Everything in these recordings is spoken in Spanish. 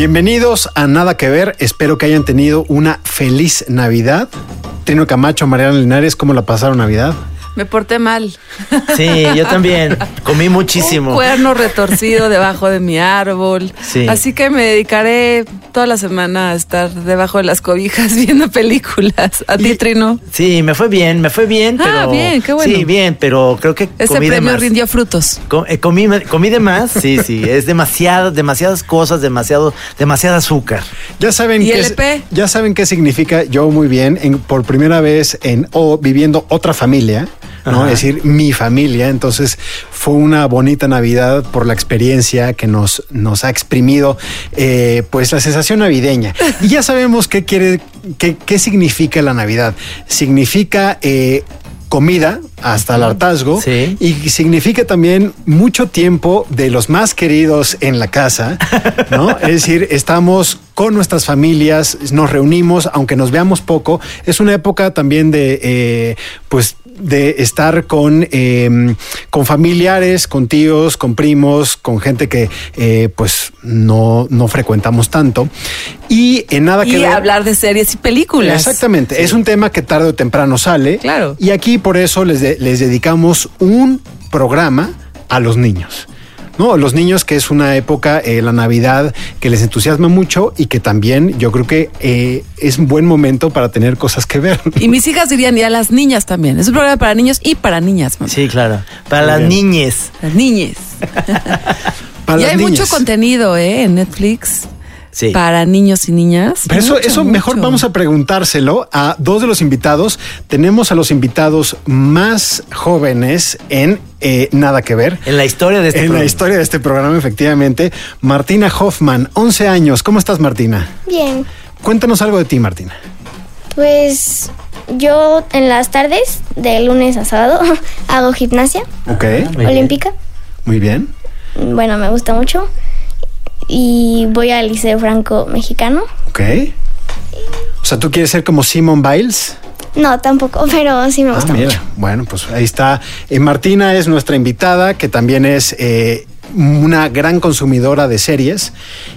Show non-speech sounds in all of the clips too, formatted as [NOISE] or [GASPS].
Bienvenidos a Nada que Ver. Espero que hayan tenido una feliz Navidad. Trino Camacho, Mariana Linares, ¿cómo la pasaron Navidad? Me porté mal. Sí, yo también. Comí muchísimo. Un cuerno retorcido debajo de mi árbol. Sí. Así que me dedicaré toda la semana a estar debajo de las cobijas [LAUGHS] viendo películas. ¿A ti, Trino? Sí, me fue bien, me fue bien, Ah, pero. bien, qué bueno. Sí, bien, pero creo que Este comí de premio más. rindió frutos. Eh, comí, comí de más, sí, sí. [LAUGHS] Es demasiado, demasiadas cosas, demasiado, demasiado azúcar. Ya saben, ¿Y qué, LP? ya saben qué significa yo muy bien, en- por primera vez en o viviendo otra familia, ¿no? Ajá. Es decir, mi familia. Entonces fue una bonita Navidad por la experiencia que nos, nos ha exprimido, eh, pues la sensación navideña. Y ya sabemos qué quiere, qué, qué significa la Navidad. Significa eh, comida hasta el hartazgo Sí. y significa también mucho tiempo de los más queridos en la casa, ¿no? es decir, estamos con nuestras familias, nos reunimos, aunque nos veamos poco. Es una época también de, eh, pues, de estar con, eh, con familiares, con tíos, con primos, con gente que, eh, pues, no, no frecuentamos tanto. Y en nada que Y ver- hablar de series y películas. Exactamente, es un tema que tarde o temprano sale. Claro. Y aquí por eso les, de- les dedicamos un programa a los niños. No, los niños que es una época, eh, la Navidad, que les entusiasma mucho y que también yo creo que eh, es un buen momento para tener cosas que ver. Y mis hijas dirían, y a las niñas también. Es un programa para niños y para niñas, mamá. Sí, claro. Para Muy las bien. niñes. Las niñas. [LAUGHS] [LAUGHS] Para y las hay mucho contenido, ¿eh? En Netflix. Sí. Para niños y niñas. Pero eso, Mucho, eso mejor mucho. vamos a preguntárselo a dos de los invitados. Tenemos a los invitados más jóvenes en eh, Nada que Ver. En la historia de este en programa. la historia de este programa, efectivamente. Martina Hoffman, 11 años. ¿Cómo estás, Martina? Bien, Cuéntanos algo de ti, Martina. pues yo en las tardes, de lunes a sábado, [LAUGHS] hago gimnasia Ok, Muy bien. olímpica. muy bien. Bueno, me gusta mucho. Y voy al Liceo Franco Mexicano. Ok. O sea, ¿tú quieres ser como Simon Biles? No, tampoco, [LAUGHS] pero sí me Ah, gusta mira. mucho. Bueno, pues ahí está. Eh, Martina es nuestra invitada, que también es eh, una gran consumidora de series.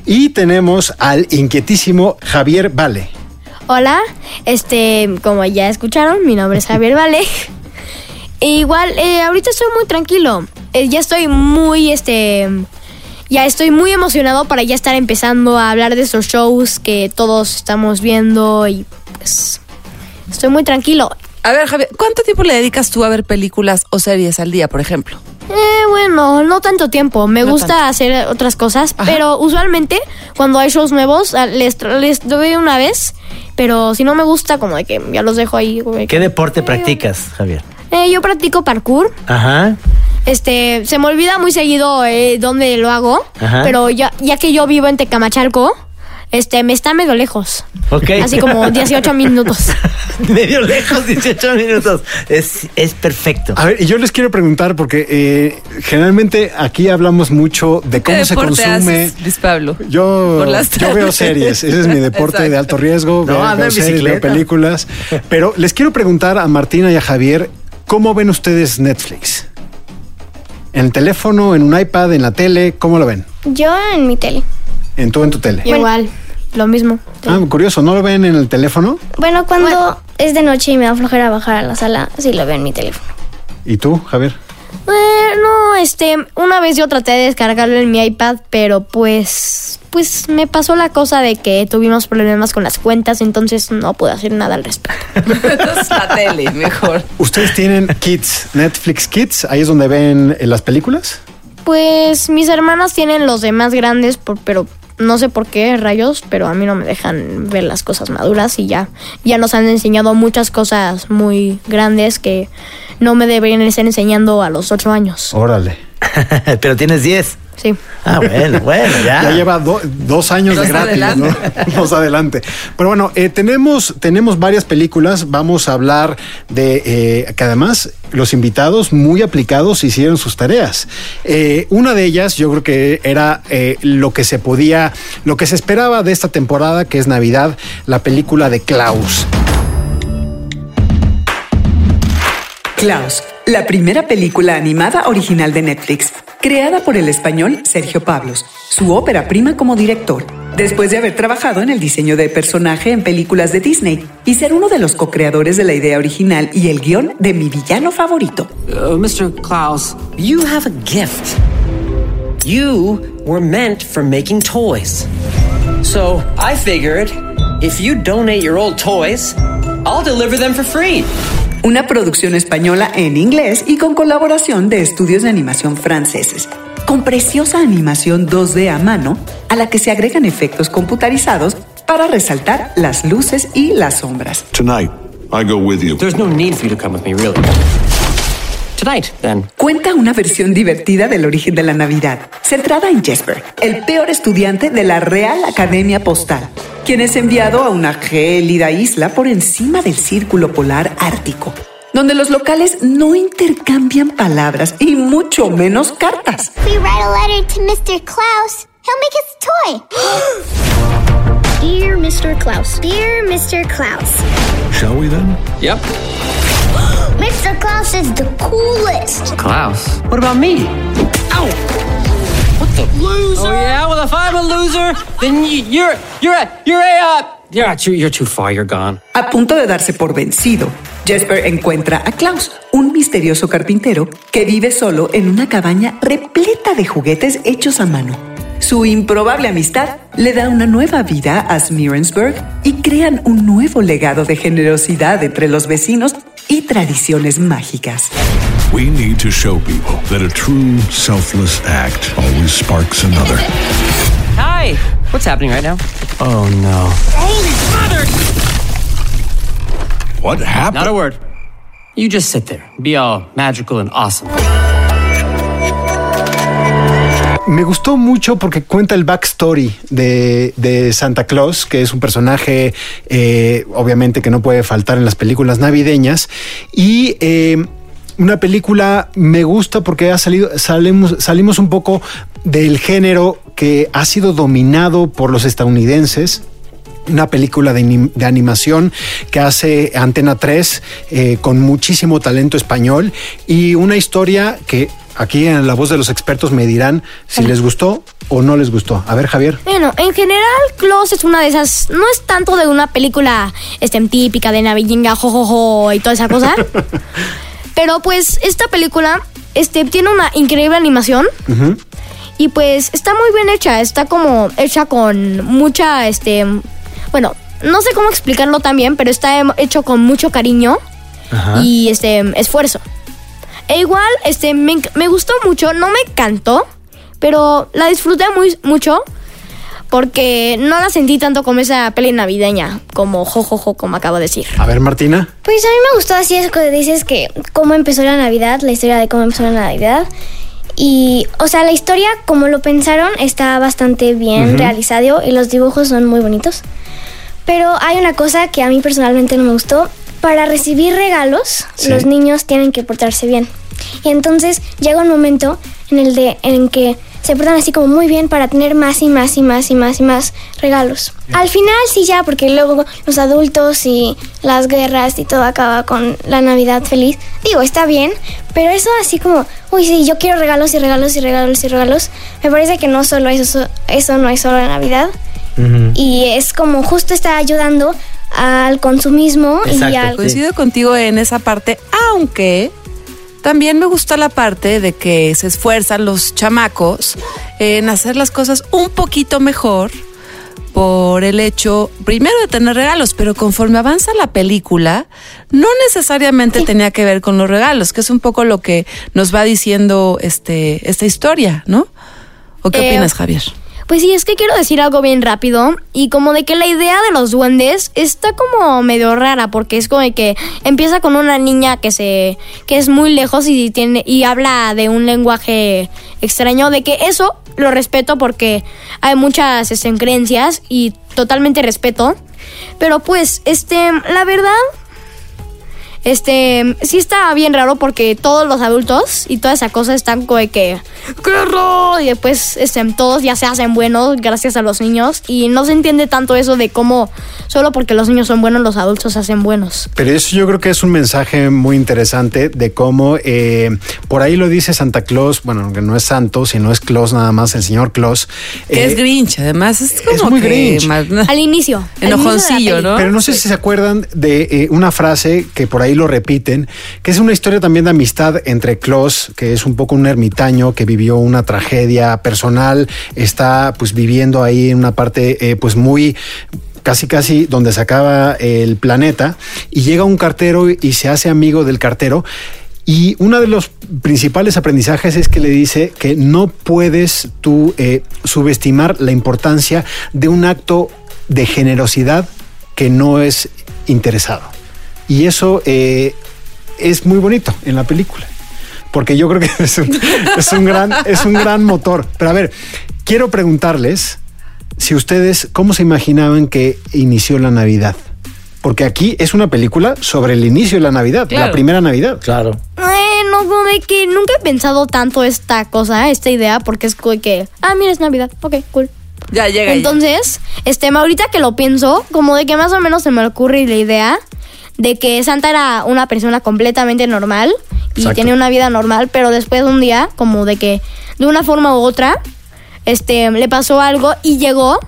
Y tenemos al inquietísimo Javier Vale. Hola, este, como ya escucharon, mi nombre es Javier Vale. [LAUGHS] E igual, eh, ahorita estoy muy tranquilo. Eh, ya estoy muy, este, ya estoy muy emocionado para ya estar empezando a hablar de esos shows que todos estamos viendo y pues estoy muy tranquilo. A ver, Javier, ¿cuánto tiempo le dedicas tú a ver películas o series al día, por ejemplo? Eh, bueno, no tanto tiempo. Me No gusta tanto. hacer otras cosas, Ajá. pero usualmente cuando hay shows nuevos les, les doy una vez, pero si no me gusta, como de que ya los dejo ahí. ¿Qué deporte practicas, Javier? Eh, yo practico parkour. Ajá. Este, se me olvida muy seguido eh, dónde lo hago, Ajá. pero ya, ya que yo vivo en Tecamachalco, este, me está medio lejos. Ok. Así como [LAUGHS] 18 minutos. [LAUGHS] Medio lejos, 18 minutos. Es, es perfecto. A ver, y yo les quiero preguntar, porque eh, generalmente aquí hablamos mucho de cómo ¿Qué se consume. haces, Luis Pablo? Yo, yo veo series, ese es mi deporte de alto riesgo, No, veo, veo series, veo películas. Pero les quiero preguntar a Martina y a Javier, ¿cómo ven ustedes Netflix? ¿En el teléfono, en un iPad, en la tele? ¿Cómo lo ven? Yo en mi tele. En tú, en tu tele. Igual, lo mismo. Ah, curioso, ¿no lo ven en el teléfono? Bueno, cuando es de noche y me da flojera bajar a la sala, sí lo veo en mi teléfono. ¿Y tú, Javier? Bueno, este, una vez yo traté de descargarlo en mi iPad, pero pues, pues me pasó la cosa de que tuvimos problemas con las cuentas, entonces no pude hacer nada al respecto. [LAUGHS] Entonces, la tele, mejor. ¿Ustedes tienen Kids, Netflix Kids? ¿Ahí es donde ven eh, las películas? Pues mis hermanas tienen los demás grandes, por- pero no sé por qué rayos, pero a mí no me dejan ver las cosas maduras y ya, ya nos han enseñado muchas cosas muy grandes que no me deberían estar enseñando a los ocho años. Órale. [LAUGHS] Pero tienes 10. Sí. Ah, bueno, bueno, ya. Ya lleva do- dos años de gratis, adelante. ¿no? [LAUGHS] Dos adelante. Pero bueno, eh, tenemos, tenemos varias películas. Vamos a hablar de eh, que además los invitados muy aplicados hicieron sus tareas. Eh, una de ellas, yo creo que era eh, lo que se podía, lo que se esperaba de esta temporada, que es Navidad, la película de Klaus. Klaus, la primera película animada original de Netflix, creada por el español Sergio Pablos, su ópera prima como director, después de haber trabajado en el diseño de personaje en películas de Disney y ser uno de los co-creadores de la idea original y el guion de mi villano favorito. Uh, Mr. Klaus, you have a gift. You were meant for making toys. So I figured if you donate your old toys, I'll deliver them for free. Una producción española en inglés y con colaboración de estudios de animación franceses, con preciosa animación 2D a mano, a la que se agregan efectos computarizados para resaltar las luces y las sombras. Tonight, I go with you. There's no need for you to come with me, really. Tonight, then. Cuenta una versión divertida del origen de la Navidad, centrada en Jesper, el peor estudiante de la Real Academia Postal, quien es enviado a una gélida isla por encima del círculo polar ártico, donde los locales no intercambian palabras y mucho menos cartas. We write a letter to Mr. Klaus, he'll make us a toy. [GASPS] Dear Mr. Klaus. Dear Mr. Klaus. Shall we then? Yep. Mr. Klaus is the coolest. Klaus. What about me? Ow! What the loser? Oh yeah. Well, if I'm a loser, then you're you're a you're a uh, you're you're, you're too far. You're gone. A punto de darse por vencido, Jesper encuentra a Klaus, un misterioso carpintero que vive solo en una cabaña repleta de juguetes hechos a mano. Su improbable amistad le da una nueva vida a Smirensburg y crean un nuevo legado de generosidad entre los vecinos y tradiciones mágicas. We need to show people that a true selfless act always sparks another. Hi. What's happening right now? Oh no. Holy mother! What happened? Not a word. You just sit there, be all magical and awesome. Me gustó mucho porque cuenta el backstory de, de Santa Claus, que es un personaje eh, obviamente que no puede faltar en las películas navideñas. Y eh, una película me gusta porque ha salido, salimos, salimos un poco del género que ha sido dominado por los estadounidenses una película de, de animación que hace Antena 3 eh, con muchísimo talento español y una historia que aquí en la voz de los expertos me dirán si les gustó o no les gustó. A ver, Javier. Bueno, en general, Klaus es una de esas. No es tanto de una película este, típica de navideña, jojojo y toda esa cosa. [LAUGHS] pero pues esta película este, tiene una increíble animación. Y pues está muy bien hecha. Está como hecha con mucha. este Bueno, no sé cómo explicarlo también, pero está hecho con mucho cariño y este esfuerzo. E igual, este, me, gustó mucho, no me encantó, pero la disfruté muy, mucho porque no la sentí tanto como esa peli navideña, como jojojo, como acabo de decir. A ver, Martina. Pues a mí me gustó así eso que dices que cómo empezó la Navidad, la historia de cómo empezó la Navidad. Y, o sea, la historia, como lo pensaron, está bastante bien realizado y los dibujos son muy bonitos. Pero hay una cosa que a mí personalmente no me gustó. Para recibir regalos, Sí. los niños tienen que portarse bien. Y entonces llega un momento en el de en que se portan así como muy bien para tener más y más y más y más y más regalos. Al final sí ya, porque luego los adultos y las guerras y todo acaba con la Navidad feliz. Digo, está bien, pero eso así como, uy, sí, yo quiero regalos y regalos y regalos y regalos. Me parece que no solo eso, eso no es solo la Navidad. Y es como justo está ayudando al consumismo y Exacto. al... Coincido contigo en esa parte, aunque también me gusta la parte de que se esfuerzan los chamacos en hacer las cosas un poquito mejor por el hecho, primero de tener regalos, pero conforme avanza la película, no necesariamente tenía que ver con los regalos, que es un poco lo que nos va diciendo este, esta historia, ¿no? ¿O qué Eh, opinas, Javier? Pues sí, es que quiero decir algo bien rápido y como de que la idea de los duendes está como medio rara porque es como de que empieza con una niña que se que es muy lejos y tiene y habla de un lenguaje extraño de que eso lo respeto porque hay muchas creencias y totalmente respeto, pero pues este la verdad este, sí está bien raro porque todos los adultos y toda esa cosa están como de que, ¡qué horror! Y después este, todos ya se hacen buenos gracias a los niños y no se entiende tanto eso de cómo solo porque los niños son buenos los adultos se hacen buenos. Pero eso yo creo que es un mensaje muy interesante de cómo, eh, por ahí lo dice Santa Claus, bueno, que no es santo, sino es Claus nada más, el señor Claus. Que Eh, es Grinch, además. Es como muy que Grinch. más- Al inicio. al inicio Enojoncillo. ¿no? Pero no sé si se acuerdan de eh, una frase que por ahí lo repiten, que es una historia también de amistad entre Klaus, que es un poco un ermitaño que vivió una tragedia personal, está pues viviendo ahí en una parte eh, pues muy casi casi donde se acaba el planeta y llega un cartero y se hace amigo del cartero y uno de los principales aprendizajes es que le dice que no puedes tú eh, subestimar la importancia de un acto de generosidad que no es interesado. Y eso eh, es muy bonito en la película. Porque yo creo que [LAUGHS] es un, es un gran, es un gran motor. Pero a ver, quiero preguntarles si ustedes, ¿cómo se imaginaban que inició la Navidad? Porque aquí es una película sobre el inicio de la Navidad, Claro. la primera Navidad. Claro. Bueno, como de que nunca he pensado tanto esta cosa, esta idea, porque es como de que, ah, mira, es Navidad, ok, cool. Ya llega. ya. Entonces, este, ahorita que lo pienso, como de que más o menos se me ocurre la idea de que Santa era una persona completamente normal y Exacto. tenía una vida normal, pero después de un día, como de que de una forma u otra, este, le pasó algo y llegó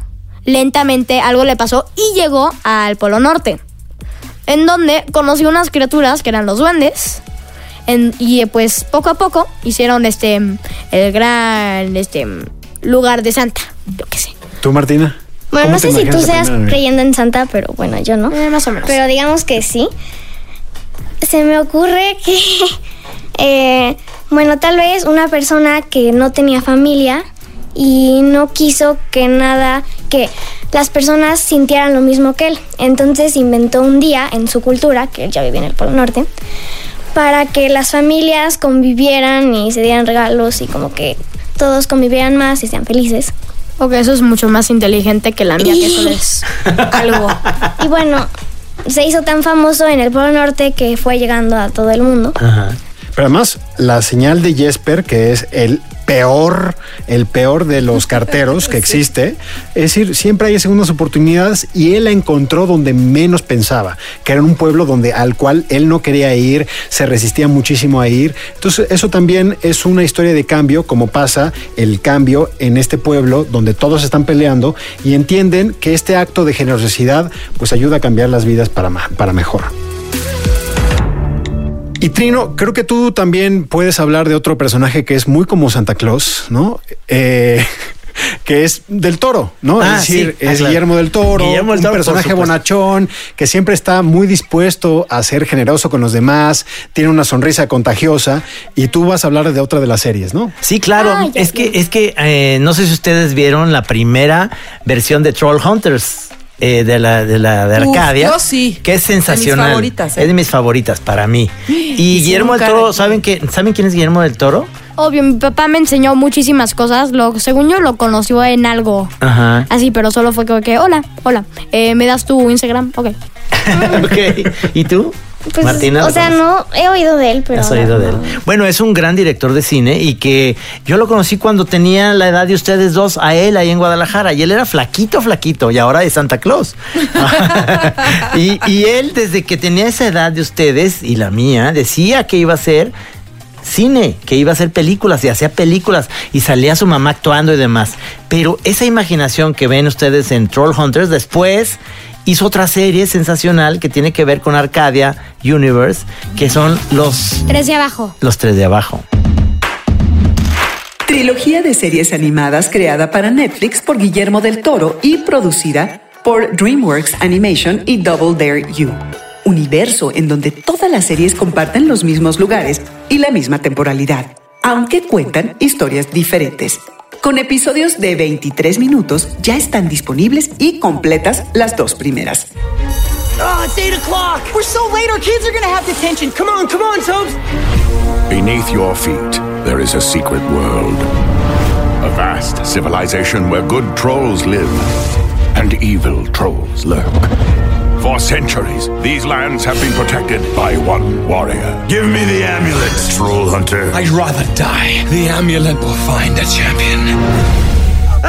lentamente, algo le pasó y llegó al Polo Norte, en donde conoció unas criaturas que eran los duendes. en- y pues poco a poco hicieron este el gran este lugar de Santa, yo qué sé. ¿Tú, Martina? Bueno, ¿Cómo no sé si tú seas creyendo en Santa, pero bueno, yo no. Eh, más o menos. Pero digamos que sí. Se me ocurre que, [LAUGHS] eh, bueno, tal vez una persona que no tenía familia y no quiso que nada, que las personas sintieran lo mismo que él. Entonces inventó un día en su cultura, que él ya vivía en el Polo Norte, para que las familias convivieran y se dieran regalos y como que todos convivieran más y sean felices. Ok, eso es mucho más inteligente que la mía, que eso es algo. [LAUGHS] Y bueno, se hizo tan famoso en el Polo Norte que fue llegando a todo el mundo. Ajá. Pero además, la señal de Jesper, que es el peor, el peor de los [LAUGHS] carteros que existe, es decir, siempre hay segundas oportunidades y él la encontró donde menos pensaba, que era en un pueblo donde al cual él no quería ir, se resistía muchísimo a ir. Entonces, eso también es una historia de cambio, como pasa el cambio en este pueblo donde todos están peleando y entienden que este acto de generosidad pues ayuda a cambiar las vidas para, para mejor. Y Trino, creo que tú también puedes hablar de otro personaje que es muy como Santa Claus, ¿no? Eh, [LAUGHS] que es del toro, ¿no? Ah, es decir, sí. Ah, es claro. Guillermo del Toro, Guillermo del Toro, un personaje bonachón, que siempre está muy dispuesto a ser generoso con los demás, tiene una sonrisa contagiosa, y tú vas a hablar de otra de las series, ¿no? Sí, claro. Ah, es que, es que eh, no sé si ustedes vieron la primera versión de Troll Hunters. Eh, de la de la de Uf, Arcadia yo sí. que es De mis sensacional favoritas, ¿eh? es de mis favoritas para mí [GASPS] y Guillermo del Toro saben que saben quién es Guillermo del Toro Obvio, mi papá me enseñó muchísimas cosas. Lo, según yo, lo conoció en algo. ajá Así, pero solo fue como que, hola, hola, eh, ¿me das tu Instagram? Ok. [LAUGHS] Ok. y tú Pues, Martina o ¿lo sea, no he oído de él, pero. Has oído de él. Bueno, es un gran director de cine y que yo lo conocí cuando tenía la edad de ustedes dos, a él ahí en Guadalajara. Y él era flaquito, flaquito, y ahora es Santa Claus. [LAUGHS] [LAUGHS] y, y él, desde que tenía esa edad de ustedes y la mía, decía que iba a ser cine, que iba a hacer películas y hacía películas y salía su mamá actuando y demás. Pero esa imaginación que ven ustedes en Troll Hunters después hizo otra serie sensacional que tiene que ver con Arcadia Universe, que son los Tres de abajo. los tres de abajo. Trilogía de series animadas creada para Netflix por Guillermo del Toro y producida por DreamWorks Animation y Double Dare You. Universo en donde todas las series comparten los mismos lugares y la misma temporalidad, aunque cuentan historias diferentes. Con episodios de 23 minutos ya están disponibles y completas las dos primeras. Oh, it's 8 o'clock. We're so late, our kids are gonna have detention. Come on, come on, Tobes. Beneath your feet, there is a secret world. A vast civilization where good trolls live and evil trolls lurk. For centuries, these lands have been protected by one warrior. Give me the amulet, troll hunter. I'd rather die. The amulet will find a champion.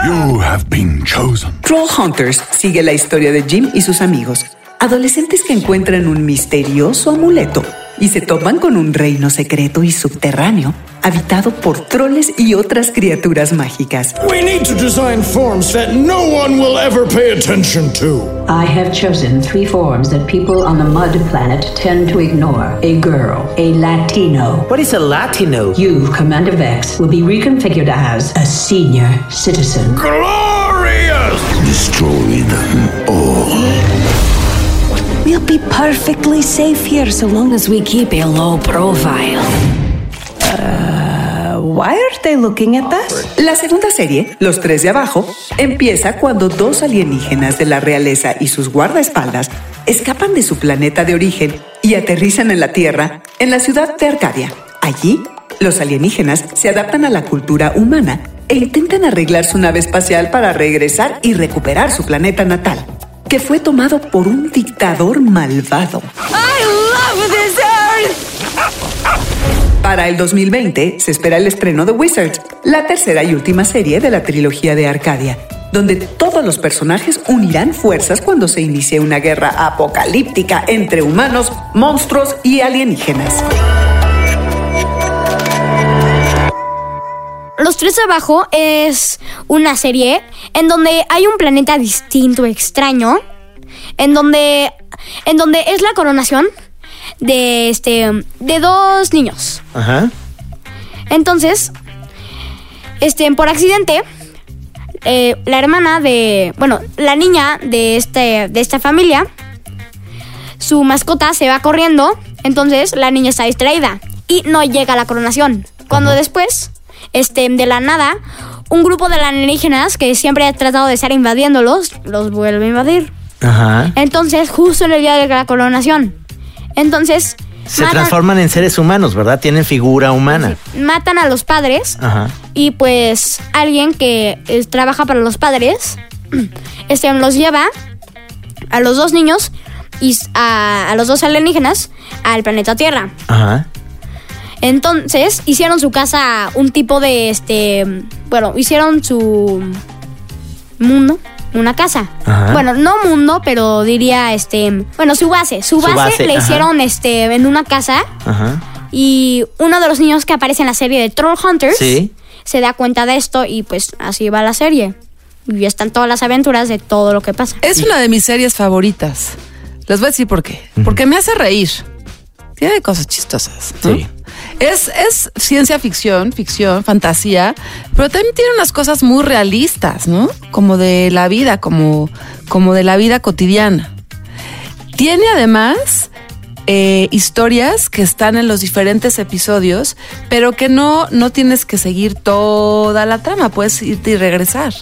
You have been chosen. Troll Hunters sigue la historia de Jim y sus amigos, adolescentes que encuentran un misterioso amuleto y se topan con un reino secreto y subterráneo habitado por troles y otras criaturas mágicas. We need to design forms that no one will ever pay attention to. I have chosen three forms that people on the mud planet tend to ignore. A girl, a Latino. What is a Latino? You, Commander Vex, will be reconfigured as a senior citizen. Glorious! Destroy them all. We'll be perfectly safe here so long as we keep a low profile. Uh, why are they looking at us? La segunda serie, Los Tres de Abajo, empieza cuando dos alienígenas de la realeza y sus guardaespaldas escapan de su planeta de origen y aterrizan en la Tierra, en la ciudad de Arcadia. Allí, los alienígenas se adaptan a la cultura humana e intentan arreglar su nave espacial para regresar y recuperar su planeta natal, que fue tomado por un dictador malvado. I love this earth! Para el 2020 se espera el estreno de Wizards, la tercera y última serie de la trilogía de Arcadia, donde todos los personajes unirán fuerzas cuando se inicie una guerra apocalíptica entre humanos, monstruos y alienígenas. Los Tres Abajo es una serie en donde hay un planeta distinto, extraño, en donde, en donde es la coronación de, este, de dos niños. Ajá. Entonces, este, por accidente, eh, la hermana de, bueno, la niña de, este, de esta familia, su mascota se va corriendo, entonces la niña está distraída y no llega a la coronación. Cuando después, este, de la nada, un grupo de alienígenas que siempre ha tratado de estar invadiéndolos, los vuelve a invadir. Ajá. Entonces, justo en el día de la coronación. Entonces, Se matan- transforman en seres humanos, ¿verdad? Tienen figura humana. matan a los padres Ajá. y pues alguien que eh, trabaja para los padres [CLEARS THROAT] este, los lleva a los dos niños y a, a los dos alienígenas al planeta Tierra. Ajá. Entonces hicieron su casa un tipo de este, bueno, hicieron su mundo, una casa. Ajá. Bueno, no mundo, pero diría este, bueno, su base, su Su base, base, le ajá. hicieron este en una casa Ajá. y uno de los niños que aparece en la serie de Troll Hunters Sí. se da cuenta de esto y pues así va la serie. Y están todas las aventuras de todo lo que pasa. Es una de mis series favoritas. Les voy a decir por qué. Porque me hace reír. Tiene cosas chistosas. ¿no? Sí. Es, es ciencia ficción, ficción, fantasía, pero también tiene unas cosas muy realistas, ¿no? Como de la vida, como, como de la vida cotidiana. Tiene además eh, historias que están en los diferentes episodios, pero que no, no tienes que seguir toda la trama, puedes irte y regresar.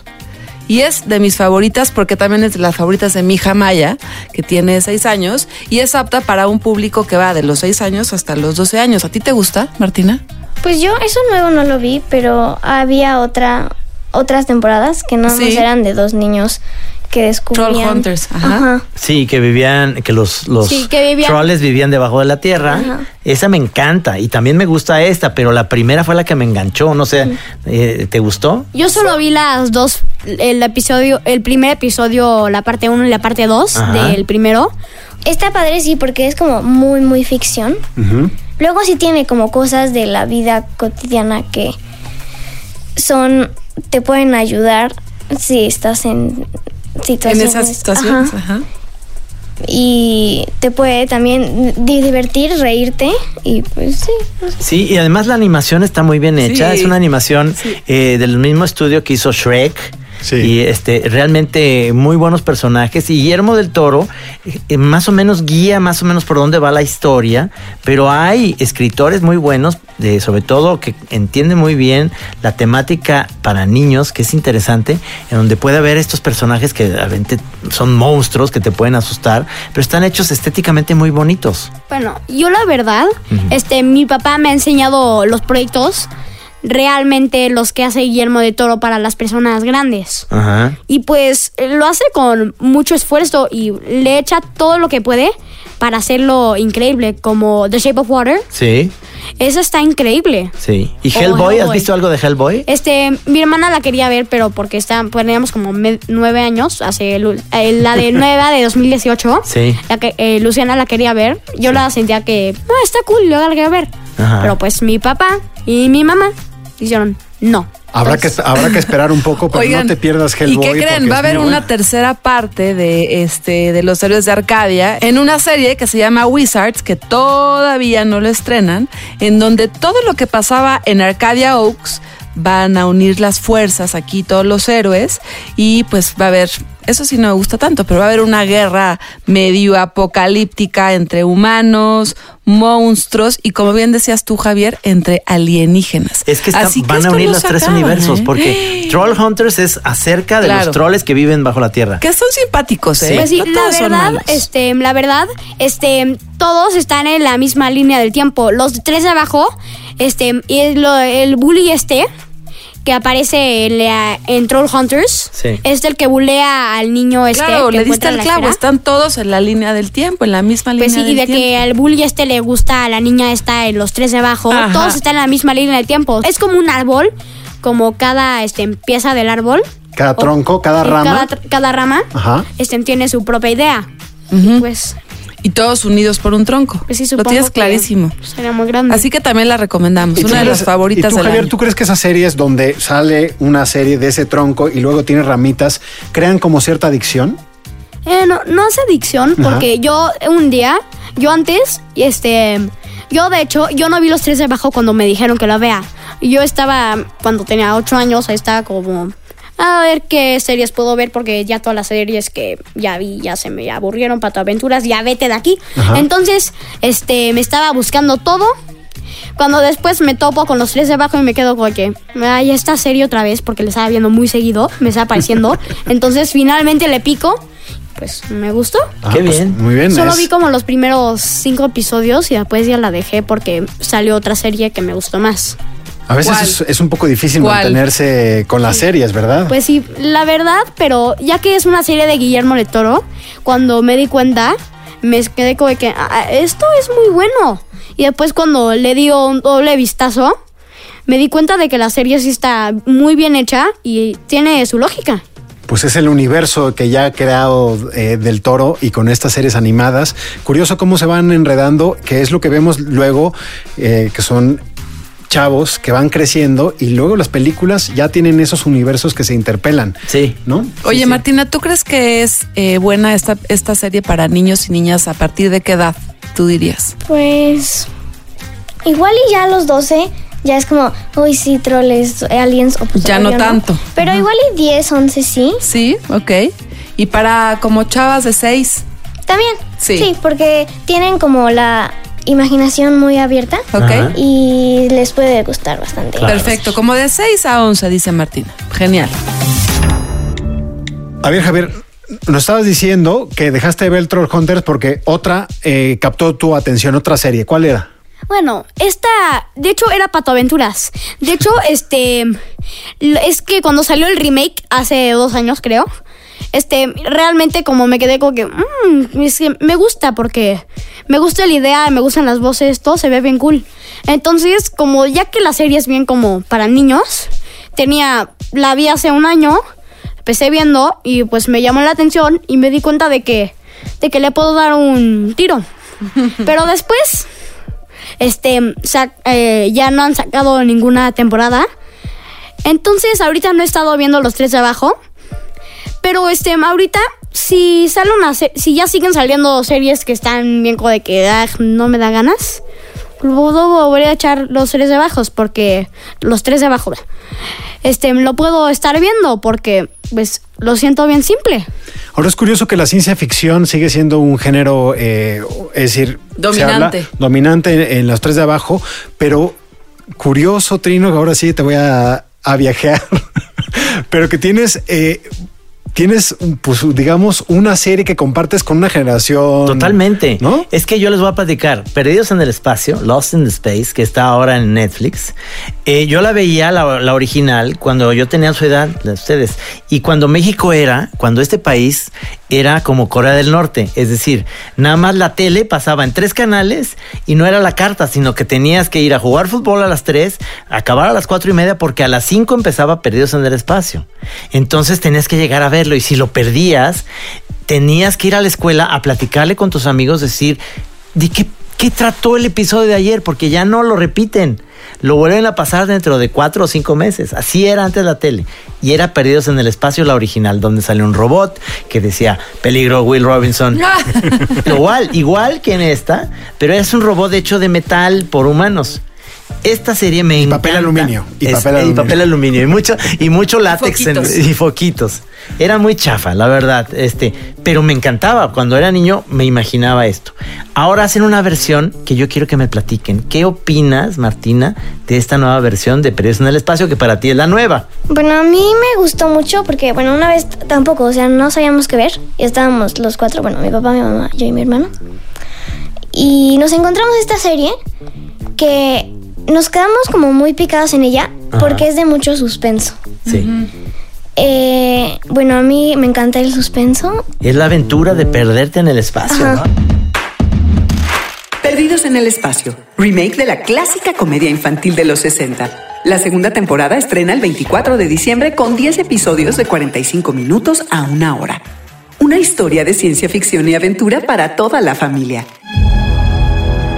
Y es de mis favoritas porque también es de las favoritas de mi hija Maya, que tiene seis años, y es apta para un público que va de los seis años hasta los 12 años. ¿A ti te gusta, Martina? Pues yo eso nuevo no lo vi, pero había otra otras temporadas que no Sí. eran de dos niños que descubrían. Troll Hunters, ajá. Ajá. Sí, que vivían, que los, los Sí, que vivían- trolls vivían debajo de la tierra. Ajá. Esa me encanta y también me gusta esta, pero la primera fue la que me enganchó. No sé, eh, ¿te gustó? Yo solo vi las dos, el episodio, el primer episodio, la parte 1 y la parte 2 Ajá. del primero. Está padre sí porque es como muy muy ficción. Luego sí tiene como cosas de la vida cotidiana que son te pueden ayudar si estás en En situaciones. esas situaciones. Ajá. Ajá. Y te puede también di- divertir, reírte y pues sí. Sí, y además la animación está muy bien hecha. Sí. Es una animación Sí. eh, del mismo estudio que hizo Shrek. Sí. Y este, realmente muy buenos personajes. Y Guillermo del Toro eh, más o menos guía más o menos por dónde va la historia, pero hay escritores muy buenos, de, sobre todo que entienden muy bien la temática para niños, que es interesante, en donde puede haber estos personajes que realmente son monstruos que te pueden asustar, pero están hechos estéticamente muy bonitos. Bueno, yo la verdad, este, mi papá me ha enseñado los proyectos realmente los que hace Guillermo de Toro para las personas grandes. Ajá. Y pues eh, lo hace con mucho esfuerzo y le echa todo lo que puede para hacerlo increíble, como The Shape of Water. Sí, Eso está increíble. sí. ¿Y Hellboy? ¿Has visto algo de Hellboy? Este, mi hermana la quería ver, pero porque está, teníamos como nueve años, hace el- eh, la de [LAUGHS] nueva de 2018. Sí. La que eh, Luciana la quería ver. Yo la sentía que, no, está cool, yo la quería ver. Ajá. Pero pues mi papá y mi mamá dijeron, no. Habrá que, habrá que esperar un poco, pero Oigan, no te pierdas ¿Y Hellboy. qué creen? Va a haber una tercera parte de este de los héroes de Arcadia en una serie que se llama Wizards, que todavía no lo estrenan, en donde todo lo que pasaba en Arcadia Oaks van a unir las fuerzas aquí todos los héroes y pues va a haber eso sí no me gusta tanto, pero va a haber una guerra medio apocalíptica entre humanos, monstruos y como bien decías tú Javier, entre alienígenas. Es que está- Así que van a unir los tres universos, ¿eh? porque Troll Hunters es acerca de Claro. los troles que viven bajo la tierra. Que son simpáticos, ¿eh? Pues sí, No la verdad, este, la verdad, este, todos están en la misma línea del tiempo. Los tres de abajo, este, y el, lo- el bully este, que aparece en, la- en Troll Hunters, Sí. es el que bulea al niño este. Claro, que le diste el la clavo. esfera. Están todos en la línea del tiempo, en la misma Pues sí, línea y del de tiempo. que al bully este le gusta a la niña esta en los tres de abajo. Ajá. Todos están en la misma línea del tiempo. Es como un árbol, como cada este, pieza del árbol. Cada tronco, cada eh, rama. Cada rama Ajá. este, tiene su propia idea. Pues Y todos unidos por un tronco. Pues sí, Lo supongo tienes que clarísimo. Sería muy grande. Así que también la recomendamos. ¿Y Una tú de las favoritas ¿Y tú, del Javier, año. tú crees que esas series donde sale una serie de ese tronco y luego tiene ramitas crean como cierta adicción? Eh, no, no es adicción, Ajá. porque yo un día, yo antes, este, yo de hecho, yo no vi los tres de abajo cuando me dijeron que lo vea. Yo estaba, cuando tenía ocho años, ahí estaba como, a ver qué series puedo ver, porque ya todas las series que ya vi ya se me aburrieron, Pato Aventuras, ya vete de aquí. Ajá. Entonces, este, me estaba buscando todo. Cuando después me topo con los tres de abajo y me quedo como que, ay, esta serie otra vez, porque le estaba viendo muy seguido, me está apareciendo. [LAUGHS] Entonces finalmente le pico, pues me gustó. Ah, pues, Muy bien. Solo es- vi como los primeros cinco episodios y después ya la dejé porque salió otra serie que me gustó más. A veces es, es un poco difícil ¿Cuál? mantenerse con las series, ¿verdad? Pues sí, la verdad, pero ya que es una serie de Guillermo del Toro, cuando me di cuenta, me quedé como de que "Ah, esto es muy bueno. Y después cuando le di un doble vistazo, me di cuenta de que la serie sí está muy bien hecha y tiene su lógica. Pues es el universo que ya ha creado eh, del toro y con estas series animadas. Curioso cómo se van enredando, que es lo que vemos luego, eh, que son chavos que van creciendo y luego las películas ya tienen esos universos que se interpelan. Sí. ¿No? Oye, Martina, ¿tú crees que es eh, buena esta, esta serie para niños y niñas a partir de qué edad tú dirías? Pues igual y ya a los 12 ya es como, uy, sí, troles, aliens o pues Ya no tanto. Pero igual y 10, 11 sí. Sí, ok. Y para como chavas de 6. También. Sí. Sí, porque tienen como la imaginación muy abierta. Ok. Ajá. Y les puede gustar bastante. Perfecto, como de 6 a 11, dice Martina. Genial. A ver, Javier, nos estabas diciendo que dejaste de ver Troll Hunters porque otra eh, captó tu atención, otra serie. ¿Cuál era? Bueno, esta, de hecho, era Pato Aventuras. De hecho, [LAUGHS] este, es que cuando salió el remake hace dos años, creo, este, realmente como me quedé como que, mm, es que me gusta porque me gusta la idea, me gustan las voces, todo se ve bien cool. Entonces, como ya que la serie es bien como para niños, tenía, la vi hace un año, empecé viendo y pues me llamó la atención y me di cuenta de que, de que le puedo dar un tiro. [LAUGHS] Pero después este, eh, ya no han sacado ninguna temporada. Entonces, ahorita no he estado viendo los tres de abajo. Pero, este, ahorita, si sale una si ya siguen saliendo series que están bien como de que ah, no me da ganas, puedo volver a echar los tres de abajo, porque los tres de abajo, este, lo puedo estar viendo, porque pues lo siento bien simple. Ahora es curioso que la ciencia ficción sigue siendo un género, eh, es decir, se Dominante. habla- dominante en, en los tres de abajo, pero curioso, Trino, que ahora sí te voy a, a viajear, [LAUGHS] pero que tienes, eh, tienes, pues, digamos, una serie que compartes con una generación. Totalmente. Es que yo les voy a platicar. Perdidos en el espacio, Lost in the Space, que está ahora en Netflix. Eh, yo la veía, la, la original, cuando yo tenía su edad, de ustedes. Y cuando México era, cuando este país era como Corea del Norte. Es decir, nada más la tele pasaba en tres canales y no era la carta, sino que tenías que ir a jugar fútbol a las tres, acabar a las cuatro y media, porque a las cinco empezaba Perdidos en el espacio. Entonces tenías que llegar a y si lo perdías, tenías que ir a la escuela a platicarle con tus amigos, decir, ¿de qué, qué trató el episodio de ayer? Porque ya no lo repiten. Lo vuelven a pasar dentro de cuatro o cinco meses. Así era antes la tele. Y era Perdidos en el Espacio, la original, donde salió un robot que decía, peligro, Will Robinson. [LAUGHS] igual, igual que en esta, pero es un robot hecho de metal por humanos. Esta serie me encanta. papel aluminio, y Es- papel y aluminio. papel aluminio. Y mucho, y mucho látex en- y foquitos. Era muy chafa, la verdad. Este, pero me encantaba. Cuando era niño me imaginaba esto. Ahora hacen una versión que yo quiero que me platiquen. ¿Qué opinas, Martina, de esta nueva versión de Perdidos en el Espacio, que para ti es la nueva? Bueno, a mí me gustó mucho porque, bueno, una vez tampoco, o sea, no sabíamos qué ver. Y estábamos los cuatro, bueno, mi papá, mi mamá, yo y mi hermano. Y nos encontramos esta serie que nos quedamos como muy picados en ella porque es de mucho suspenso. Sí. Eh, bueno, a mí me encanta el suspenso. Es la aventura de perderte en el espacio, Ajá. ¿no? Perdidos en el espacio, remake de la clásica comedia infantil de los 60. La segunda temporada estrena el 24 de diciembre con 10 episodios de 45 minutos a una hora. Una historia de ciencia ficción y aventura para toda la familia.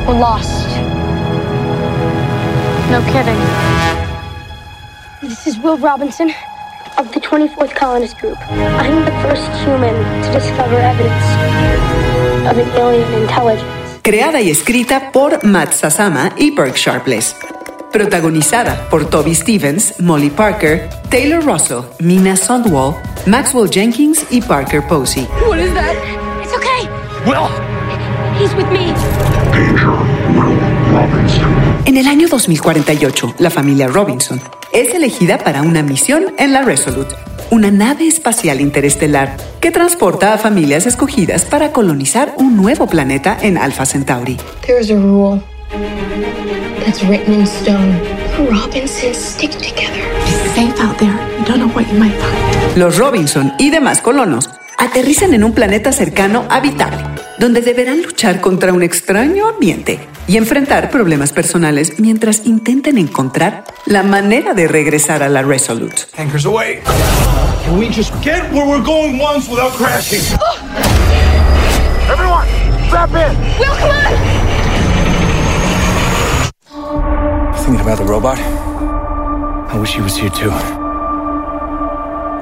We're lost. No kidding. This is Will Robinson of the 24th Colonist Group. I'm the first human to discover evidence of an alien intelligence. Creada y escrita por Matt Sasama y Burke Sharpless. Protagonizada por Toby Stevens, Molly Parker, Taylor Russell, Mina Sundwall, Maxwell Jenkins y Parker Posey. What is that? It's okay. Will! He's with me. En el año 2048, la familia Robinson es elegida para una misión en la Resolute, una nave espacial interestelar que transporta a familias escogidas para colonizar un nuevo planeta en Alpha Centauri. There's a rule that's written in stone. Robinsons stick together. It's safe out there. You don't know what you might find. Los Robinson y demás colonos aterrizan en un planeta cercano habitable, donde deberán luchar contra un extraño ambiente y enfrentar problemas personales mientras intenten encontrar la manera de regresar a la Resolute. Anchors away. Can we just get where we're going once without crashing? [GASPS] Everyone, strap in. Will, come on! Thinking about the robot? I wish he was here too.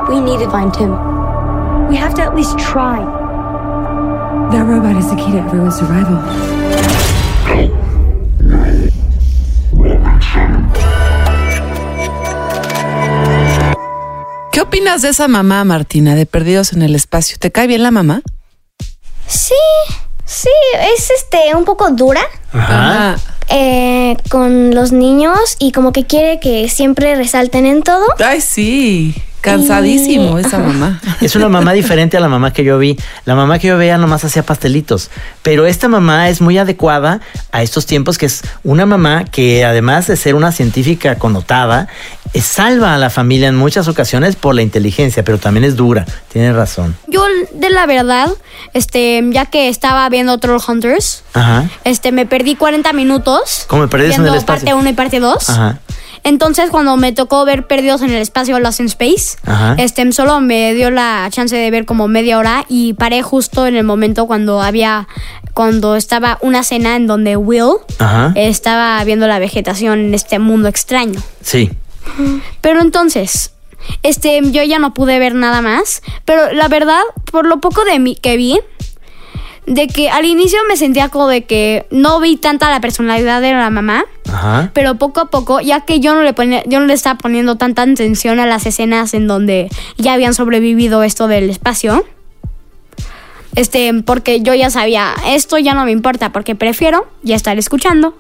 We need to find him. We have to at least try. That robot is the key to everyone's survival. ¿Qué opinas de esa mamá, Martina, de Perdidos en el Espacio? ¿Te cae bien la mamá? Sí, sí, es este un poco dura Ajá. eh, con los niños y como que quiere que siempre resalten en todo. Ay, sí. Cansadísimo Y- esa mamá. Es una mamá [LAUGHS] diferente a la mamá que yo vi. La mamá que yo veía nomás hacía pastelitos. Pero esta mamá es muy adecuada a estos tiempos, que es una mamá que además de ser una científica connotada, salva a la familia en muchas ocasiones por la inteligencia, pero también es dura. Tienes razón. Yo, de la verdad, este, ya que estaba viendo Trollhunters, Ajá. este, me perdí 40 minutos. ¿Cómo me perdiste en el espacio? parte 1 y parte 2. Ajá. Entonces, cuando me tocó ver Perdidos en el Espacio, Lost in Space, Ajá. este, solo me dio la chance de ver como media hora y paré justo en el momento cuando había, cuando estaba una cena en donde Will Ajá. estaba viendo la vegetación en este mundo extraño. Sí. Pero entonces, este, yo ya no pude ver nada más. Pero la verdad, por lo poco de mí que vi, de que al inicio me sentía como de que no vi tanta la personalidad de la mamá, Ajá. pero poco a poco, ya que yo no le ponía, yo no le estaba poniendo tanta atención a las escenas en donde ya habían sobrevivido esto del espacio. Este, porque yo ya sabía, esto ya no me importa, porque prefiero ya estar escuchando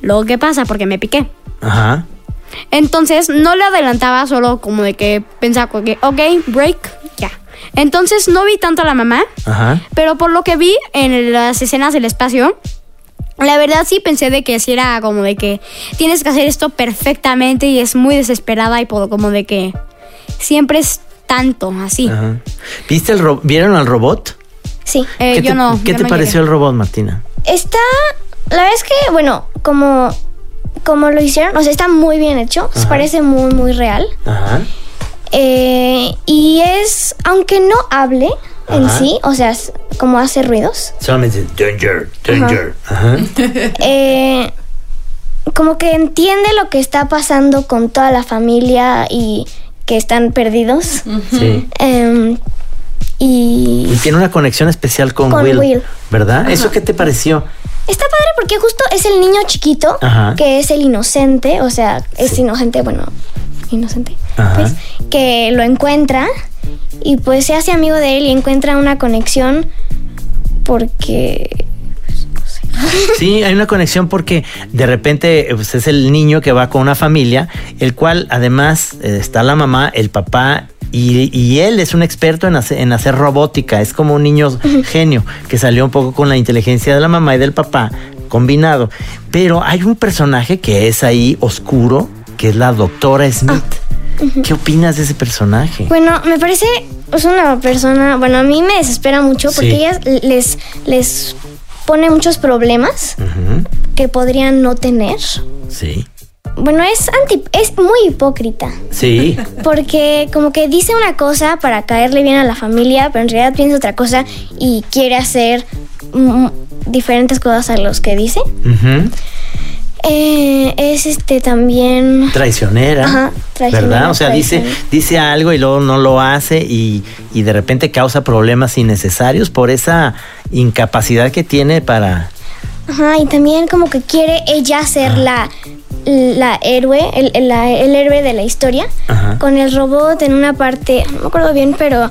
lo que pasa, porque me piqué. Ajá. Entonces no le adelantaba solo como de que pensaba que, ok, break, ya. Entonces no vi tanto a la mamá, Ajá. pero por lo que vi en las escenas del espacio, la verdad sí pensé de que sí era como de que tienes que hacer esto perfectamente y es muy desesperada y por- como de que siempre es tanto así. Ajá. ¿Viste el ro- ¿Vieron al robot? Sí. Eh, ¿Qué yo te, no. ¿qué yo te no pareció llegué. el robot, Martina? Está, la verdad es que, bueno, como, como lo hicieron, o sea, está muy bien hecho, Ajá. parece muy, muy real. Ajá. Eh, y es, aunque no hable en sí, o sea, es como hace ruidos, Solamente danger, danger. Ajá. [LAUGHS] eh, como que entiende lo que está pasando con toda la familia y que están perdidos. Sí. Em, y Y tiene una conexión especial con, Con Will, Will. ¿verdad? Ajá. ¿Eso qué te pareció? Está padre porque justo es el niño chiquito Ajá. que es el inocente, o sea, es inocente, bueno, inocente. Pues, que lo encuentra y pues se hace amigo de él y encuentra una conexión porque [LAUGHS] Sí, hay una conexión porque de repente pues, es el niño que va con una familia, el cual además eh, está la mamá, el papá. Y, y él es un experto en hacer, en hacer robótica, es como un niño genio que salió un poco con la inteligencia de la mamá y del papá combinado. Pero hay un personaje que es ahí oscuro, que es la doctora Smith. ¿Qué opinas de ese personaje? Bueno, me parece es una persona, bueno, a mí me desespera mucho porque Sí. ella les les pone muchos problemas que podrían no tener. Sí, Bueno, es anti es muy hipócrita. sí, Porque como que dice una cosa para caerle bien a la familia, pero en realidad piensa otra cosa y quiere hacer mm, diferentes cosas a los que dice. ujú. Eh, es este también... traicionera, Ajá, traicionera, ¿verdad? O sea, dice, traicionera. dice algo y luego no lo hace y, y de repente causa problemas innecesarios por esa incapacidad que tiene para... Ajá, y también como que quiere ella ser la, la héroe, el, el- la- el héroe de la historia. Ajá. Con el robot en una parte, no me acuerdo bien, pero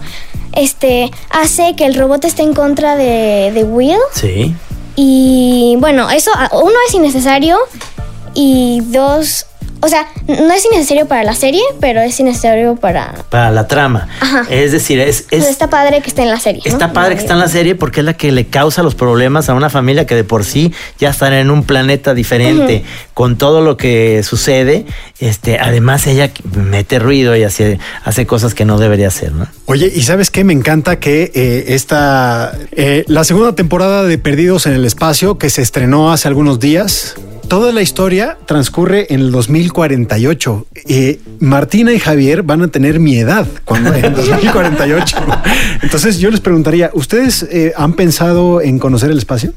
este hace que el robot esté en contra de, de Will. Sí. Y bueno, eso, uno es innecesario y dos, o sea, no es innecesario para la serie, pero es innecesario para... Para la trama. Ajá. Es decir, es, Pues es- está padre que esté en la serie. ¿no? está padre que está en la serie porque es la que le causa los problemas a una familia que de por sí ya están en un planeta diferente con todo lo que sucede. Este, además ella mete ruido y hace, hace cosas que no debería hacer, ¿no? Oye, ¿y sabes qué? Me encanta que eh, esta, eh, la segunda temporada de Perdidos en el Espacio, que se estrenó hace algunos días, toda la historia transcurre en el 2048. Eh, Martina y Javier van a tener mi edad cuando en 2048. [LAUGHS] Entonces yo les preguntaría, ¿ustedes eh, han pensado en conocer el espacio?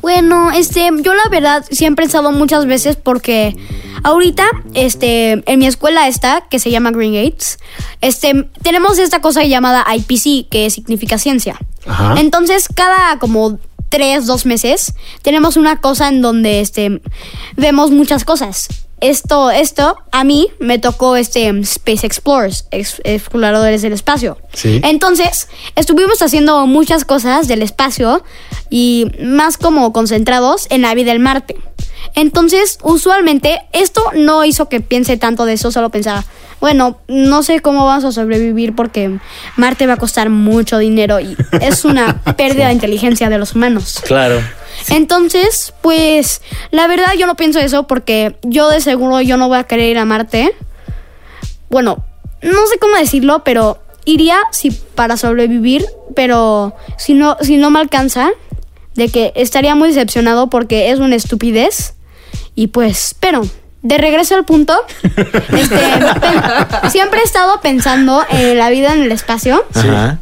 Bueno, este, yo la verdad sí he pensado muchas veces porque ahorita, este, en mi escuela esta, que se llama Green Gates, este, tenemos esta cosa llamada IPC, que significa ciencia. Ajá. Entonces, cada como tres, dos meses, tenemos una cosa en donde, este, vemos muchas cosas. Esto, esto, a mí me tocó este Space Explorers, ex- exploradores del espacio. Sí. Entonces, estuvimos haciendo muchas cosas del espacio y más como concentrados en la vida del Marte. Entonces, usualmente, esto no hizo que piense tanto de eso, solo pensaba, bueno, no sé cómo vamos a sobrevivir porque Marte va a costar mucho dinero y es una [LAUGHS] pérdida de inteligencia de los humanos. Claro. Entonces, pues, la verdad yo no pienso eso porque yo de seguro yo no voy a querer ir a Marte. Bueno, no sé cómo decirlo, pero iría si para sobrevivir, pero si no, si no me alcanza, de que estaría muy decepcionado porque es una estupidez. Y pues, pero, de regreso al punto, [LAUGHS] este, [LAUGHS] siempre he estado pensando en la vida en el espacio. Ajá.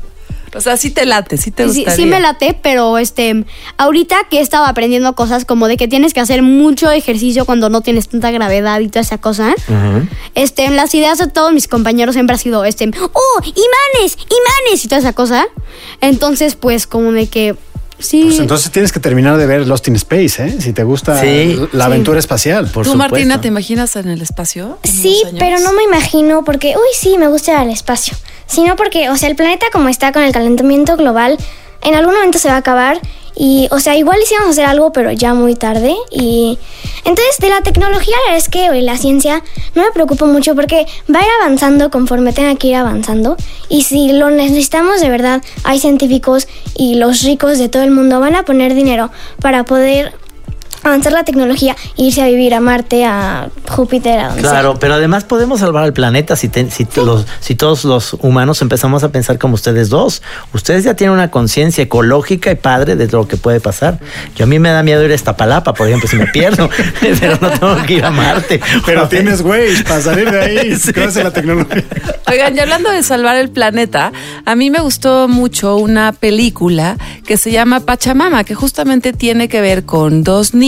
O sea, sí te late, sí te Sí, gustaría. sí me late, pero este, ahorita que he estado aprendiendo cosas como de que tienes que hacer mucho ejercicio cuando no tienes tanta gravedad y toda esa cosa, este, las ideas de todos mis compañeros siempre ha sido, este, oh, imanes, imanes y toda esa cosa. Entonces, pues, como de que Sí. Pues entonces tienes que terminar de ver Lost in Space, ¿eh? Si te gusta Sí. la Sí. aventura espacial. Por ¿Tú, supuesto. Martina, te imaginas en el espacio? en Sí, pero no me imagino porque, uy, sí, me gusta al espacio. Sino porque, o sea, el planeta como está con el calentamiento global, en algún momento se va a acabar y, o sea, igual hicimos hacer algo, pero ya muy tarde. Y entonces de la tecnología, es que güey, la ciencia no me preocupa mucho porque va a ir avanzando conforme tenga que ir avanzando. Y si lo necesitamos de verdad, hay científicos y los ricos de todo el mundo van a poner dinero para poder avanzar la tecnología e irse a vivir a Marte, a Júpiter, a donde sea. Claro, pero además podemos salvar al planeta si, te- si, t- los- si todos los humanos empezamos a pensar como ustedes dos. Ustedes ya tienen una conciencia ecológica y padre de lo que puede pasar. Yo a mí me da miedo ir a Iztapalapa, por ejemplo, si me pierdo, [LAUGHS] pero no tengo que ir a Marte. Pero tienes güey para salir de ahí, [LAUGHS] gracias a la tecnología. Oigan, y hablando de salvar el planeta, a mí me gustó mucho una película que se llama Pachamama, que justamente tiene que ver con dos niños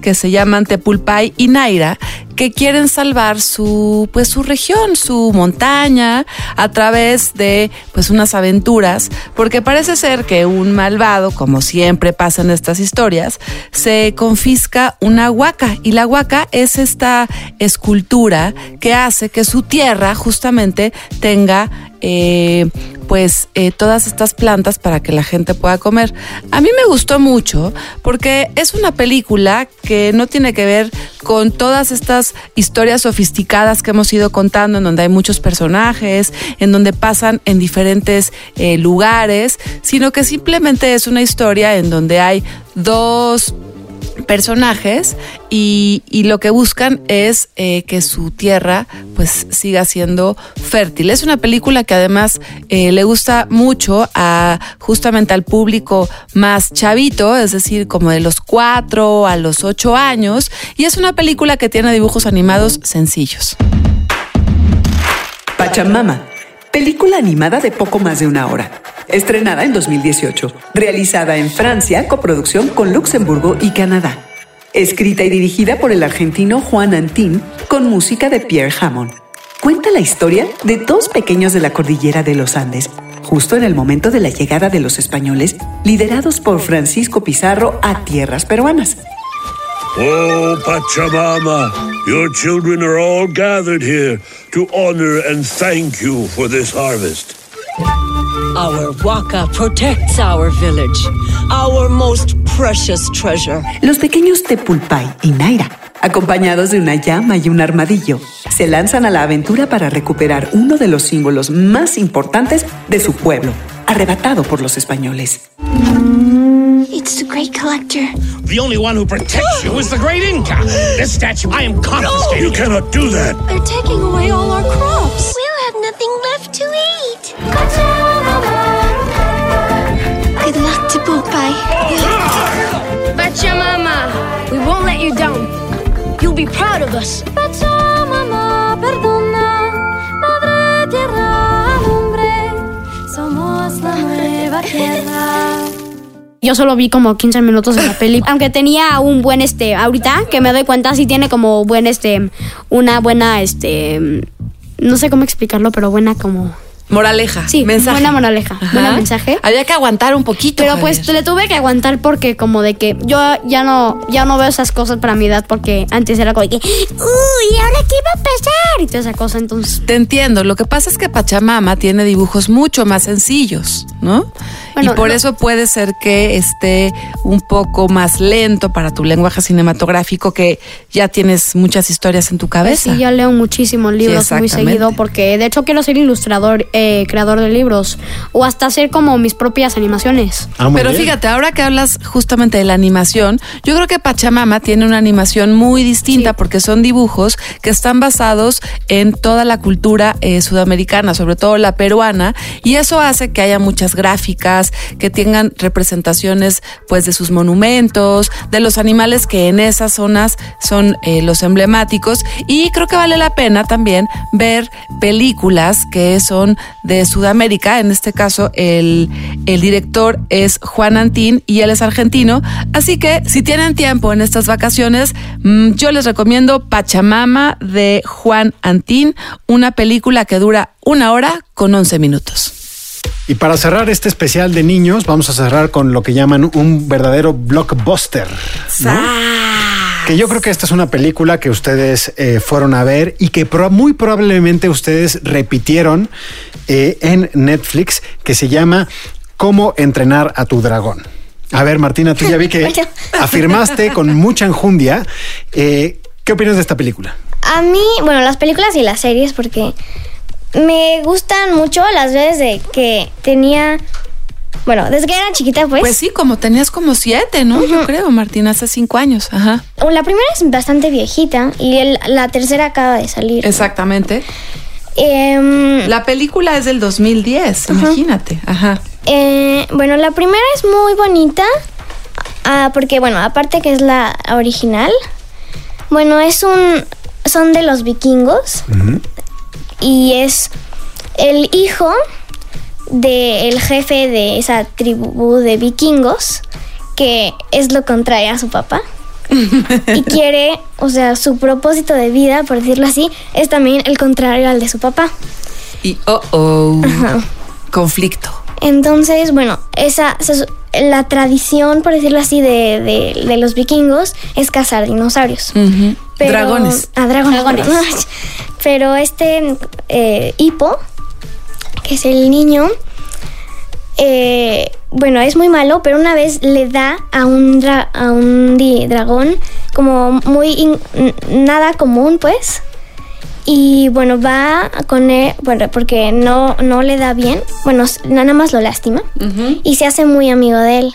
que se llaman Tepulpai y Naira, que quieren salvar su, pues, su región, su montaña, a través de pues unas aventuras, porque parece ser que un malvado, como siempre pasa en estas historias, se confisca una huaca, y la huaca es esta escultura que hace que su tierra justamente tenga eh, pues eh, todas estas plantas para que la gente pueda comer. A mí me gustó mucho porque es una película que no tiene que ver con todas estas historias sofisticadas que hemos ido contando, en donde hay muchos personajes, en donde pasan en diferentes eh, lugares, sino que simplemente es una historia en donde hay dos personajes y, lo que buscan es eh, que su tierra pues siga siendo fértil. Es una película que además eh, le gusta mucho a justamente al público más chavito, es decir, como de los cuatro a los ocho años, y es una película que tiene dibujos animados sencillos. Pachamama, película animada de poco más de una hora. Estrenada en 2018. Realizada en Francia, coproducción con Luxemburgo y Canadá. Escrita y dirigida por el argentino Juan Antín, con música de Pierre Hammond. Cuenta la historia de dos pequeños de la cordillera de los Andes, justo en el momento de la llegada de los españoles, liderados por Francisco Pizarro a tierras peruanas. Oh, Pachamama, your children are all gathered here to honor and thank you for this harvest. Our Waka protects our village, our most precious treasure. Los pequeños Tepulpai y Naira, acompañados de una llama y un armadillo, se lanzan a la aventura para recuperar uno de los símbolos más importantes de su pueblo, arrebatado por los españoles. It's the great collector. The only one who protects you is the great Inca. This statue I am confiscating. You cannot do that. They're taking away all our crops. We'll have nothing left to eat. Good luck to Popeye. Pachamama, we won't let you down. You'll be proud of us. Yo solo vi como 15 minutos de la peli. [LAUGHS] Aunque tenía un buen este, ahorita que me doy cuenta, sí tiene como buen este, una buena este, no sé cómo explicarlo, pero buena como. Moraleja. Sí, mensaje. buena moraleja. Ajá. Buena mensaje. Había que aguantar un poquito. Pero pues le tuve que aguantar porque como de que yo ya no, ya no veo esas cosas para mi edad porque antes era como de que, uy, ¿ahora qué va a pasar? Y toda esa cosa, entonces. Te entiendo. Lo que pasa es que Pachamama tiene dibujos mucho más sencillos, ¿no? Bueno, y por eso puede ser que esté un poco más lento para tu lenguaje cinematográfico, que ya tienes muchas historias en tu cabeza. Sí, yo leo muchísimos libros muy seguido porque de hecho quiero ser ilustrador, eh, creador de libros o hasta hacer como mis propias animaciones. Pero fíjate, ahora que hablas justamente de la animación, yo creo que Pachamama tiene una animación muy distinta porque son dibujos que están basados en toda la cultura eh, sudamericana, sobre todo la peruana, y eso hace que haya muchas gráficas, que tengan representaciones pues de sus monumentos, de los animales que en esas zonas son eh, los emblemáticos, y creo que vale la pena también ver películas que son de Sudamérica, en este caso el, el director es Juan Antín y él es argentino, así que si tienen tiempo en estas vacaciones, mm, yo les recomiendo Pachamama de Juan Antín, una película que dura una hora con 11 minutos. Y para cerrar este especial de niños, vamos a cerrar con lo que llaman un verdadero blockbuster. ¿no? Que yo creo que esta es una película que ustedes eh, fueron a ver y que pro- muy probablemente ustedes repitieron eh, en Netflix, que se llama Cómo entrenar a tu dragón. A ver, Martina, tú ya vi que [LAUGHS] afirmaste con mucha enjundia. eh, ¿Qué opinas de esta película? A mí, bueno, las películas y las series porque me gustan mucho las veces de que tenía, bueno, desde que era chiquita pues. Pues sí, como tenías como siete, ¿no? Yo creo, Martina, hace cinco años. Ajá. La primera es bastante viejita y el- la tercera acaba de salir. Exactamente. Em, La película es del 2010, imagínate. Ajá. eh, bueno, la primera es muy bonita ah, porque, bueno, aparte que es la original, bueno, es un, son de los vikingos y es el hijo del jefe de esa tribu de vikingos que es lo contrario a su papá [LAUGHS] y quiere, o sea, su propósito de vida, por decirlo así, es también el contrario al de su papá. Y oh oh. Conflicto. Entonces, bueno, esa, se- la tradición, por decirlo así, de, de- de los vikingos es cazar dinosaurios. Pero- Dragones. Ah, dragones. [LAUGHS] Pero este eh, hipo, que es el niño, eh, bueno, es muy malo, pero una vez le da a un, dra- a un di- dragón como muy nada común, pues. Y bueno, va con él, bueno, porque no, no le da bien, bueno, nada más lo lastima. Y se hace muy amigo de él.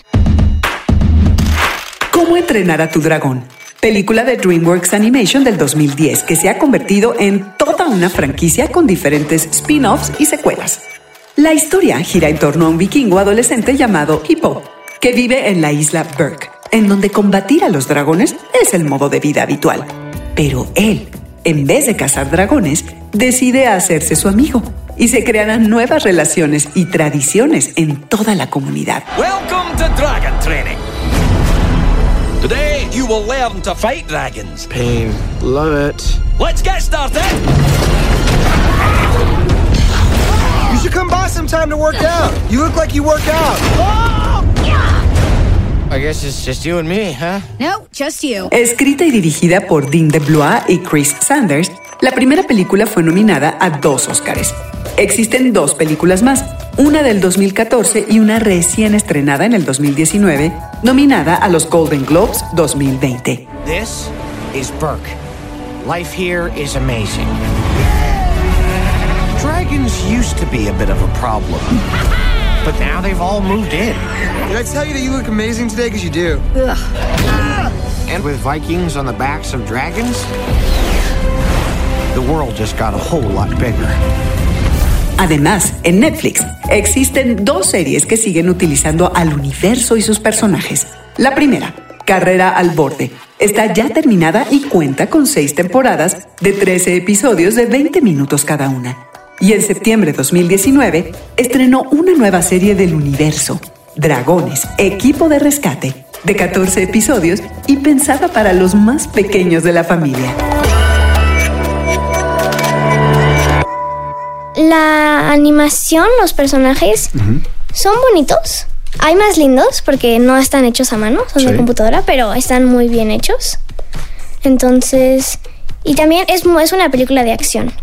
¿Cómo entrenar a tu dragón? Película de DreamWorks Animation del 2010 que se ha convertido en toda una franquicia con diferentes spin-offs y secuelas. La historia gira en torno a un vikingo adolescente llamado Hippo, que vive en la isla Berk, en donde combatir a los dragones es el modo de vida habitual. Pero él, en vez de cazar dragones, decide hacerse su amigo y se crearán nuevas relaciones y tradiciones en toda la comunidad. Welcome to Dragon Training. Today you will learn to fight dragons. Pain. Love it. Let's get started. You should come by sometime to work out. You look like you work out. I guess it's just you and me, huh? No, just you. Escrita y dirigida por Dean DeBlois y Chris Sanders, la primera película fue nominada a dos Óscares. Existen dos películas más, una del 2014 y una recién estrenada en el 2019, nominada a los Golden Globes 2020. This is Burke. Life here is amazing. Dragons used to be a bit of a problem, [LAUGHS] but now they've all moved in. Did I tell you that you look amazing today? Because you do. And with Vikings on the backs of dragons, the world just got a whole lot bigger. Además, en Netflix existen dos series que siguen utilizando al universo y sus personajes. La primera, Carrera al Borde, está ya terminada y cuenta con seis temporadas de 13 episodios de 20 minutos cada una. Y en septiembre de 2019 estrenó una nueva serie del universo, Dragones, Equipo de Rescate, de 14 episodios y pensada para los más pequeños de la familia. La animación, los personajes son bonitos. Hay más lindos porque no están hechos a mano, son Sí. de computadora, pero están muy bien hechos. Entonces, y también es, es una película de acción.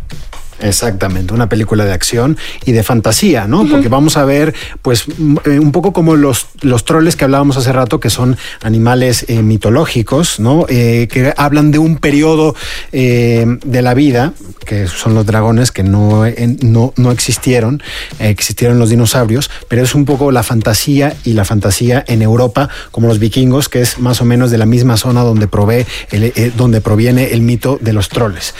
Exactamente, una película de acción y de fantasía, ¿no? Porque vamos a ver, pues, m- eh, un poco como los, los troles que hablábamos hace rato, que son animales eh, mitológicos, ¿no? Eh, que hablan de un periodo eh, de la vida, que son los dragones, que no, no, no existieron, existieron los dinosaurios, pero es un poco la fantasía y la fantasía en Europa, como los vikingos, que es más o menos de la misma zona donde, provee el, donde proviene el mito de los troles.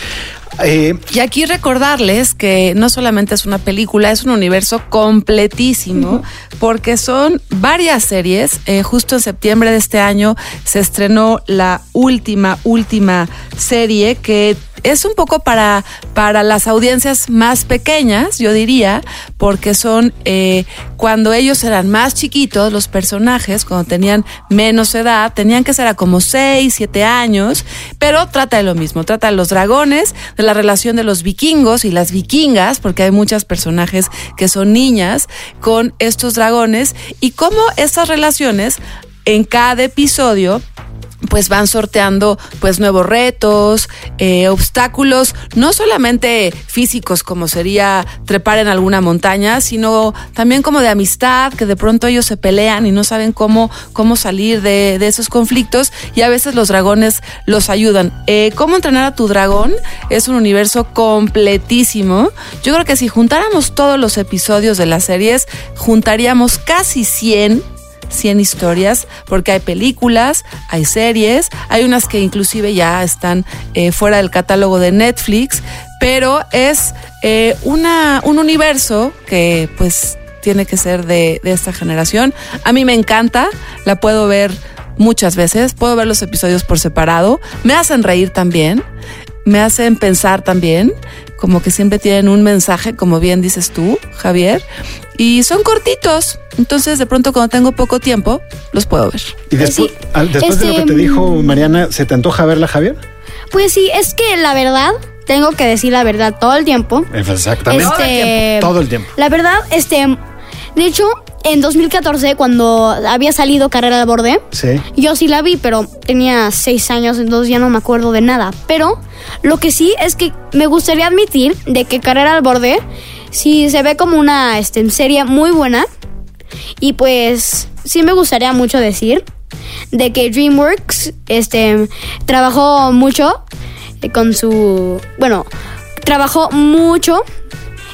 Eh, Y aquí recordarles que no solamente es una película, es un universo completísimo, porque son varias series. Eh, justo en septiembre de este año se estrenó la última, última serie que es un poco para, para las audiencias más pequeñas, yo diría, porque son eh, cuando ellos eran más chiquitos, los personajes, cuando tenían menos edad, tenían que ser a como 6, 7 años, pero trata de lo mismo, trata de los dragones, de la relación de los vikingos y las vikingas, porque hay muchas personajes que son niñas con estos dragones y cómo estas relaciones en cada episodio pues van sorteando pues nuevos retos, eh, obstáculos, no solamente físicos como sería trepar en alguna montaña, sino también como de amistad, que de pronto ellos se pelean y no saben cómo, cómo salir de, de esos conflictos y a veces los dragones los ayudan. Eh, ¿Cómo entrenar a tu dragón? Es un universo completísimo. Yo creo que si juntáramos todos los episodios de las series, juntaríamos casi 100 100 historias, porque hay películas, hay series, hay unas que inclusive ya están eh, fuera del catálogo de Netflix, pero es eh, una, un universo que pues tiene que ser de, de esta generación. A mí me encanta, la puedo ver muchas veces, puedo ver los episodios por separado, me hacen reír también, me hacen pensar también, como que siempre tienen un mensaje, como bien dices tú, Javier, y son cortitos, entonces de pronto cuando tengo poco tiempo, los puedo ver. Y después, al- después de lo que Este, te dijo Mariana, ¿se te antoja verla, Javier? Pues sí, es que la verdad, tengo que decir la verdad todo el tiempo. Exactamente. Este, Todo el tiempo. La verdad, este, de hecho, en 2014, cuando había salido Carrera al Borde, Sí. yo sí la vi, pero tenía seis años, entonces ya no me acuerdo de nada. Pero lo que sí es que me gustaría admitir de que Carrera al Borde sí se ve como una este, serie muy buena. Y pues sí me gustaría mucho decir de que DreamWorks este, trabajó mucho eh, con su... Bueno, trabajó mucho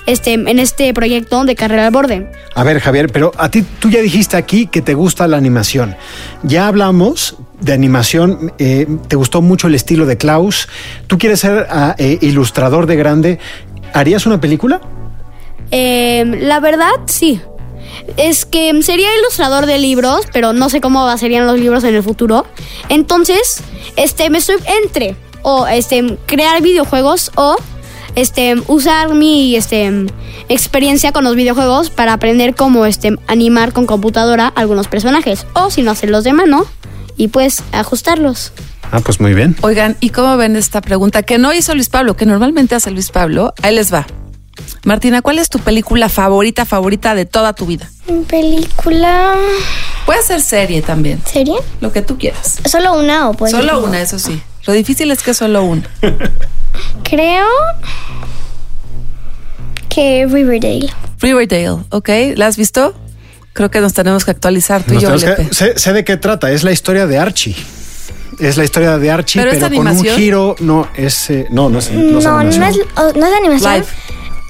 este, en este proyecto de Carrera al Borde. A ver, Javier, pero a ti tú ya dijiste aquí que te gusta la animación. Ya hablamos de animación, eh, te gustó mucho el estilo de Klaus. Tú quieres ser ah, eh, ilustrador de grande. ¿Harías una película? Eh, la verdad, sí. Es que sería ilustrador de libros, pero no sé cómo serían los libros en el futuro. Entonces, este, me estoy entre o este crear videojuegos o este usar mi este experiencia con los videojuegos para aprender cómo este animar con computadora algunos personajes o si no hacerlos de mano y pues ajustarlos. Ah, pues muy bien. Oigan, ¿y cómo ven esta pregunta? Que no hizo Luis Pablo, que normalmente hace Luis Pablo. Ahí les va. Martina, ¿cuál es tu película favorita, favorita de toda tu vida? Película. Puede ser serie también. ¿Serie? Lo que tú quieras. Solo una o pues. Solo una, eso sí. Lo difícil es que solo una. Creo que Riverdale. Riverdale, ¿ok? ¿La has visto? Creo que nos tenemos que actualizar tú y Nos yo, tenemos que- sé, sé de qué trata. Es la historia de Archie. Es la historia de Archie, ¿Pero pero, con un giro. No, es. eh, no, no es, no No, es no, animación. es, o- no es animación. Live.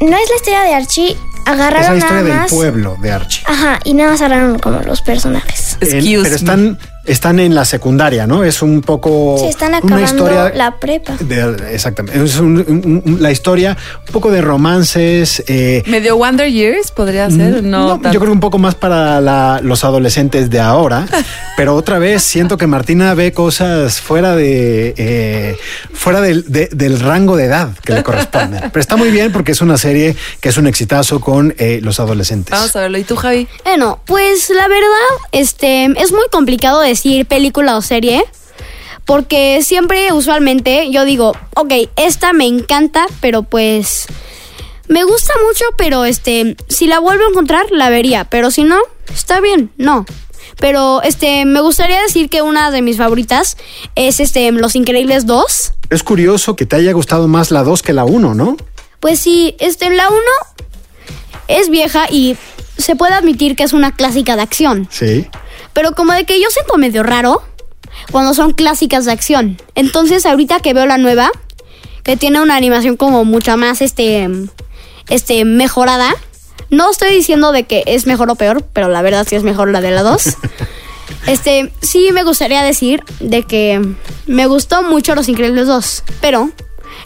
No es la historia de Archie. Es la Agarraron historia nada del pueblo de Archie. Ajá, y nada más agarraron como los personajes. En- pero están, están en la secundaria, ¿no? Es un poco. Se están una acabando historia la prepa. de- exactamente. Es un- un- un- la historia, un poco de romances. eh, Medio Wonder Years podría ser, no, no, tanto. yo creo un poco más para la- los adolescentes de ahora, [LAUGHS] pero otra vez siento que Martina ve cosas fuera de eh, fuera del, de- del rango de edad que le corresponde. Pero está muy bien porque es una serie que es un exitazo con eh, los adolescentes. Vamos a verlo. ¿Y tú, Javi? Bueno, pues la verdad, este, es muy complicado decir película o serie. Porque siempre, usualmente, yo digo, ok, esta me encanta, pero pues. Me gusta mucho, pero este. Si la vuelvo a encontrar, la vería. Pero si no, está bien, no. Pero este, me gustaría decir que una de mis favoritas es este, Los Increíbles 2. Es curioso que te haya gustado más la 2 que la 1, ¿no? Pues sí, este, la 1 es vieja y se puede admitir que es una clásica de acción. Sí. Pero como de que yo siento medio raro cuando son clásicas de acción. Entonces ahorita que veo la nueva, que tiene una animación como mucha más este este mejorada. No estoy diciendo de que es mejor o peor, pero la verdad sí es mejor la de la 2. [LAUGHS] Este, sí me gustaría decir de que me gustó mucho Los Increíbles 2, pero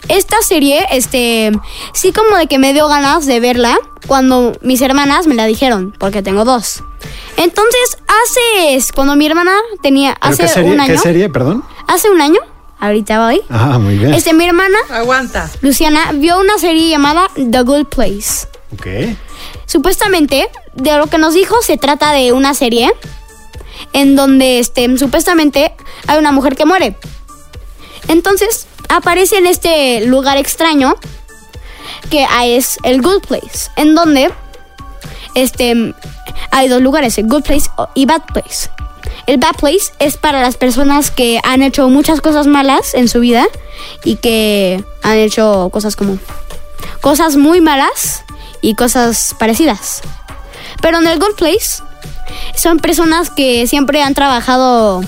esta serie, este, sí como de que me dio ganas de verla cuando mis hermanas me la dijeron, porque tengo dos. Entonces, hace, cuando mi hermana tenía, ¿Pero hace qué serie? un año, ¿Qué serie, perdón? hace un año, ahorita voy, Ah, muy bien. este, mi hermana, Aguanta. Luciana, vio una serie llamada The Good Place. Ok. Supuestamente, de lo que nos dijo, se trata de una serie en donde este, supuestamente hay una mujer que muere. Entonces, aparece en este lugar extraño que es el Good Place, en donde este, hay dos lugares, el Good Place y Bad Place. El Bad Place es para las personas que han hecho muchas cosas malas en su vida y que han hecho cosas como cosas muy malas y cosas parecidas. Pero en el Good Place son personas que siempre han trabajado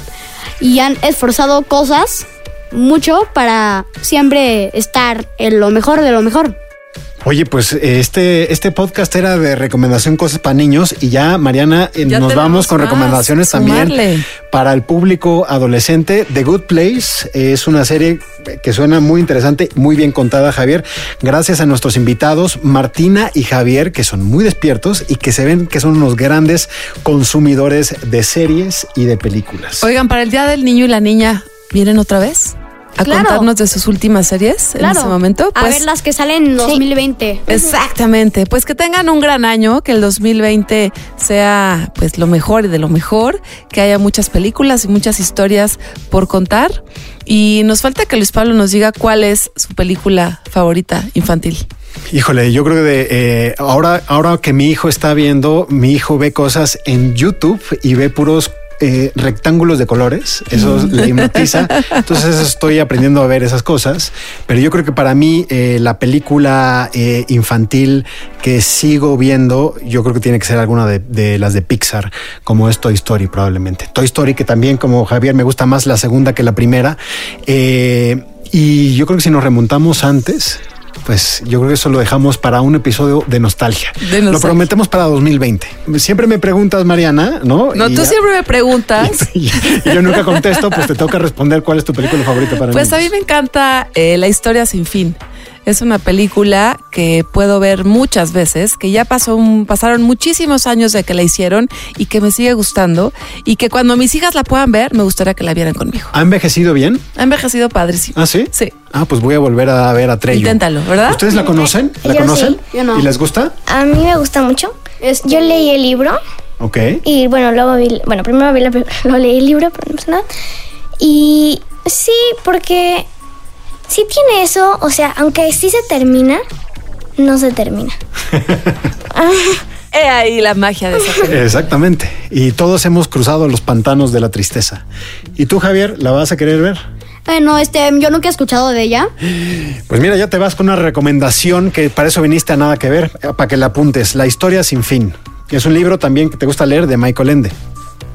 y han esforzado cosas mucho para siempre estar en lo mejor de lo mejor. Oye, pues este, este podcast era de recomendación cosas para niños y ya, Mariana, eh, Ya nos vamos con recomendaciones también sumarle. para el público adolescente. The Good Place es una serie que suena muy interesante, muy bien contada, Javier. Gracias a nuestros invitados, Martina y Javier, que son muy despiertos y que se ven que son unos grandes consumidores de series y de películas. Oigan, para el Día del Niño y la Niña, ¿vienen otra vez? A Claro. contarnos de sus últimas series en ese momento. a Pues, ver las que salen en 2020. Exactamente, pues que tengan un gran año, que el 2020 sea pues lo mejor y de lo mejor, que haya muchas películas y muchas historias por contar y nos falta que Luis Pablo nos diga cuál es su película favorita infantil. Híjole, yo creo que de, eh, ahora, ahora que mi hijo está viendo, mi hijo ve cosas en YouTube y ve puros eh, rectángulos de colores. Eso Mm. le hipnotiza. Entonces estoy aprendiendo a ver esas cosas. Pero yo creo que para mí eh, la película eh, infantil que sigo viendo, yo creo que tiene que ser alguna de, de las de Pixar, como es Toy Story probablemente. Toy Story que también como Javier me gusta más la segunda que la primera. Y yo creo que si nos remontamos antes, pues yo creo que eso lo dejamos para un episodio de nostalgia. De nostalgia. Lo prometemos para 2020. Siempre me preguntas, Mariana, ¿no? No, Y tú ya- siempre me preguntas. [LAUGHS] y yo nunca contesto, pues te toca responder cuál es tu película favorita para Pues a mí me encanta eh, La historia sin fin. Es una película que puedo ver muchas veces, que ya pasó un- pasaron muchísimos años de que la hicieron y que me sigue gustando y que cuando mis hijas la puedan ver, me gustaría que la vieran conmigo. ¿Ha envejecido bien? Ha envejecido padrísimo. ¿Ah, sí? Sí. Ah, pues voy a volver a ver a Treyo. Inténtalo, ¿verdad? ¿Ustedes la conocen? ¿La Yo conocen? sí, yo no. ¿Y les gusta? A mí me gusta mucho. Yo leí el libro Ok. y bueno, luego vi, bueno, primero vi la, [LAUGHS] lo leí el libro, pero no pasa nada. Y sí, porque sí tiene eso, o sea, aunque sí se termina, no se termina. [LAUGHS] He ahí la magia de esa [LAUGHS] película. Exactamente. Y todos hemos cruzado los pantanos de la tristeza. ¿Y tú, Javier, la vas a querer ver? Bueno, este, yo nunca he escuchado de ella. [GASPS] Pues mira, ya te vas con una recomendación que para eso viniste a nada que ver, eh, para que la apuntes. La historia sin fin. Es un libro también que te gusta leer de Michael Ende.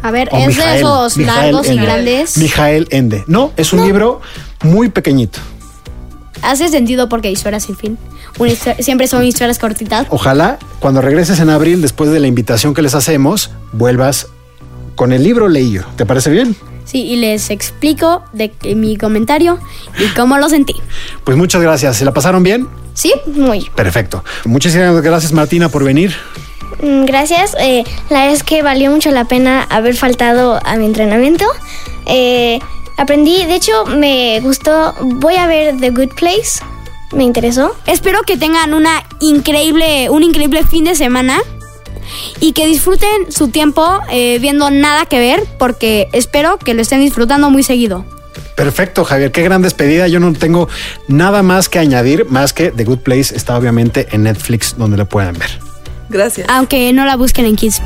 A ver, O es de Mijael, esos Mijael largos y Ende. grandes. Mijael Ende. No, es un libro muy pequeñito. Hace sentido porque historias sin fin. Una siempre son historias cortitas. Ojalá cuando regreses en abril, después de la invitación que les hacemos, vuelvas con el libro leído. ¿Te parece bien? Sí, y les explico de que- mi comentario y cómo lo sentí. Pues muchas gracias. ¿Se la pasaron bien? Sí, muy. Perfecto. Muchísimas gracias, Martina, por venir. Mm, Gracias. eh, la verdad es que valió mucho la pena haber faltado a mi entrenamiento. Eh, aprendí, de hecho, me gustó. Voy a ver The Good Place. Me interesó. Espero que tengan una increíble, un increíble fin de semana y que disfruten su tiempo eh, viendo nada que ver, porque espero que lo estén disfrutando muy seguido. Perfecto, Javier. Qué gran despedida. Yo no tengo nada más que añadir, más que The Good Place está obviamente en Netflix, donde lo puedan ver. Gracias. Aunque no la busquen en Kids.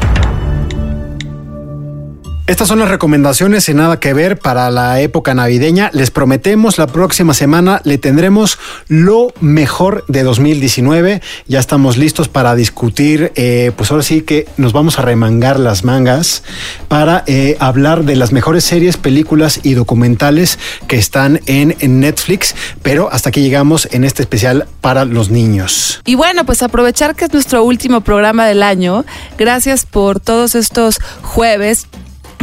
Estas son las recomendaciones en nada que ver para la época navideña. Les prometemos la próxima semana le tendremos lo mejor de 2019. Ya estamos listos para discutir, eh, pues ahora sí que nos vamos a remangar las mangas para eh, hablar de las mejores series, películas y documentales que están en, en Netflix. Pero hasta aquí llegamos en este especial para los niños. Y bueno, pues aprovechar que es nuestro último programa del año. Gracias por todos estos jueves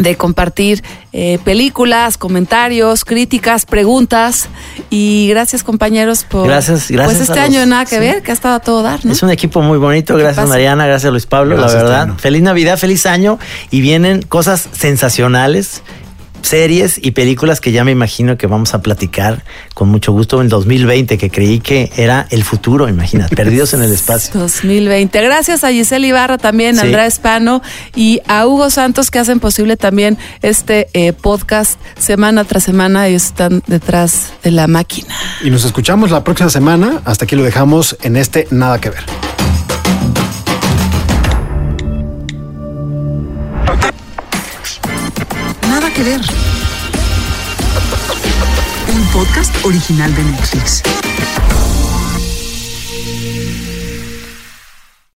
de compartir eh, películas, comentarios, críticas, preguntas. Y gracias compañeros por... Gracias, gracias Pues este a los- año nada que sí. ver, que ha estado a todo dar, ¿no? Es un equipo muy bonito. Gracias pasa? Mariana, gracias Luis Pablo, Gracias, la verdad. Tano. Feliz Navidad, feliz año y vienen cosas sensacionales series y películas que ya me imagino que vamos a platicar con mucho gusto en 2020, que creí que era el futuro, imagínate, perdidos en el espacio. 2020. Gracias a Giselle Ibarra también, a Sí. Andrea Espano y a Hugo Santos que hacen posible también este eh, podcast semana tras semana. Ellos están detrás de la máquina. Y nos escuchamos la próxima semana. Hasta aquí lo dejamos en este Nada que ver. Ver. Un podcast original de Netflix.